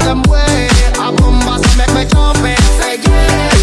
them way. A bombas make me jump and say yeah.